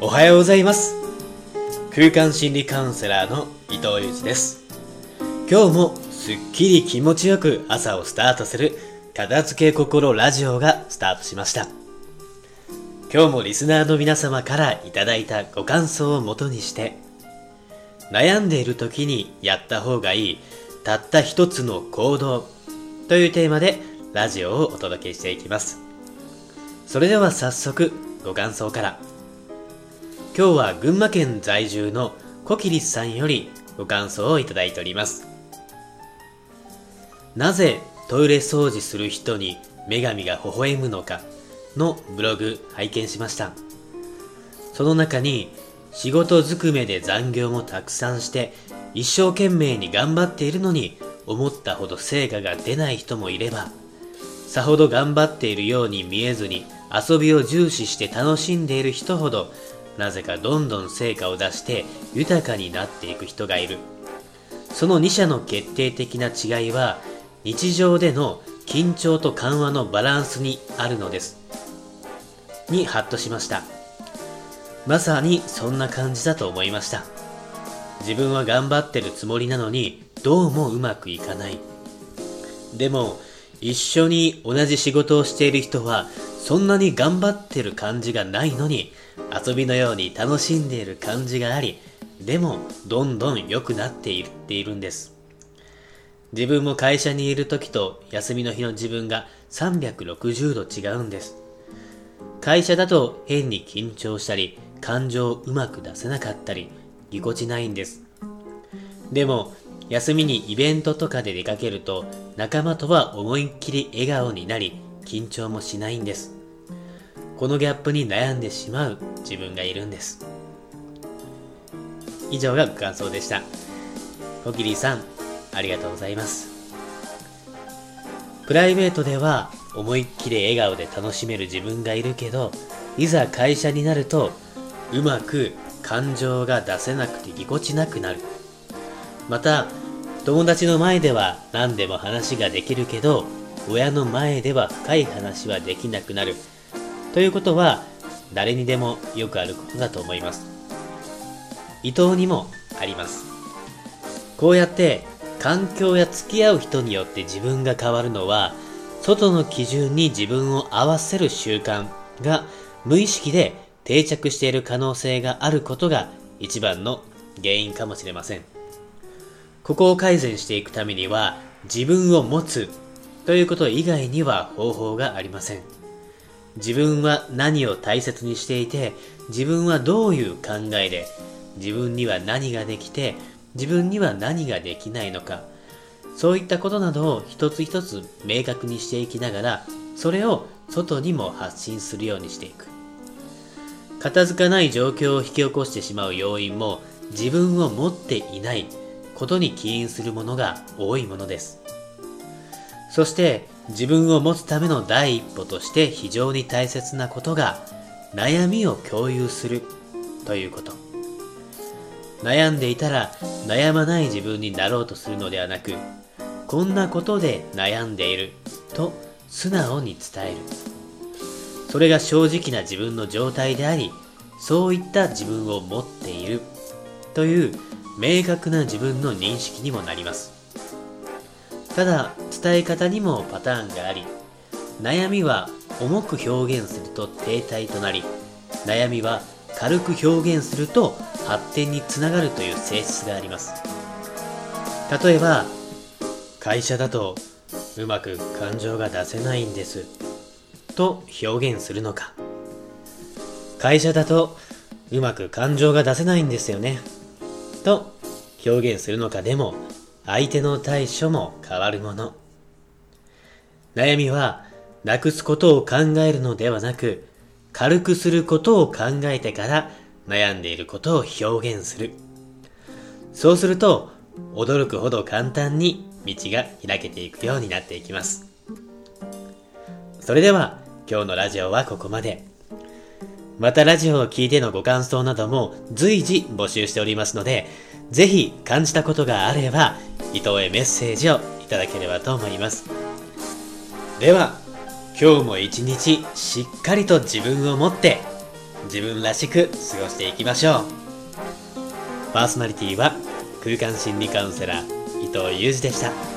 おはようございます。空間心理カウンセラーの伊藤裕二です。今日もすっきり気持ちよく朝をスタートする片付け心ラジオがスタートしました。今日もリスナーの皆様からいただいたご感想をもとにして悩んでいる時にやった方がいいたった一つの行動というテーマでラジオをお届けしていきます。それでは早速ご感想から。今日は群馬県在住のコキリスさんよりご感想をいただいております。なぜトイレ掃除する人に女神が微笑むのかのブログ拝見しました。その中に仕事ずくめで残業もたくさんして一生懸命に頑張っているのに思ったほど成果が出ない人もいればさほど頑張っているように見えずに遊びを重視して楽しんでいる人ほどなぜかどんどん成果を出して豊かになっていく人がいる。その2者の決定的な違いは日常での緊張と緩和のバランスにあるのです。にハッとしました。まさにそんな感じだと思いました。自分は頑張ってるつもりなのにどうもうまくいかない。でも一緒に同じ仕事をしている人はそんなに頑張ってる感じがないのに遊びのように楽しんでいる感じがありでもどんどん良くなっていっているんです。自分も会社にいる時と休みの日の自分が360度違うんです。会社だと変に緊張したり感情をうまく出せなかったりぎこちないんです。でも休みにイベントとかで出かけると仲間とは思いっきり笑顔になり緊張もしないんです。このギャップに悩んでしまう自分がいるんです。以上がご感想でした。コキリさんありがとうございます。プライベートでは思いっきり笑顔で楽しめる自分がいるけどいざ会社になるとうまく感情が出せなくてぎこちなくなる。また友達の前では何でも話ができるけど親の前では深い話はできなくなる。ということは誰にでもよくあることだと思います。伊藤にもあります。こうやって環境や付き合う人によって自分が変わるのは外の基準に自分を合わせる習慣が無意識で定着している可能性があることが一番の原因かもしれません。ここを改善していくためには自分を持つということ以外には方法がありません。自分は何を大切にしていて自分はどういう考えで自分には何ができて自分には何ができないのか。そういったことなどを一つ一つ明確にしていきながらそれを外にも発信するようにしていく。片付かない状況を引き起こしてしまう要因も自分を持っていないことに起因するものが多いものです。そして自分を持つための第一歩として非常に大切なことが悩みを共有するということ。悩んでいたら悩まない自分になろうとするのではなくこんなことで悩んでいると素直に伝える。それが正直な自分の状態でありそういった自分を持っているという明確な自分の認識にもなります。ただ伝え方にもパターンがあり悩みは重く表現すると停滞となり悩みは軽く表現すると発展につながるという性質があります。例えば会社だとうまく感情が出せないんですと表現するのか。会社だとうまく感情が出せないんですよねと表現するのか。でも相手の対処も変わるもの。悩みは、なくすことを考えるのではなく、軽くすることを考えてから悩んでいることを表現する。そうすると、驚くほど簡単に道が開けていくようになっていきます。それでは、今日のラジオはここまで。またラジオを聴いてのご感想なども随時募集しておりますので、ぜひ感じたことがあれば、伊藤へメッセージをいただければと思います。では、今日も一日しっかりと自分を持って自分らしく過ごしていきましょう。パーソナリティは空間心理カウンセラー伊藤裕二でした。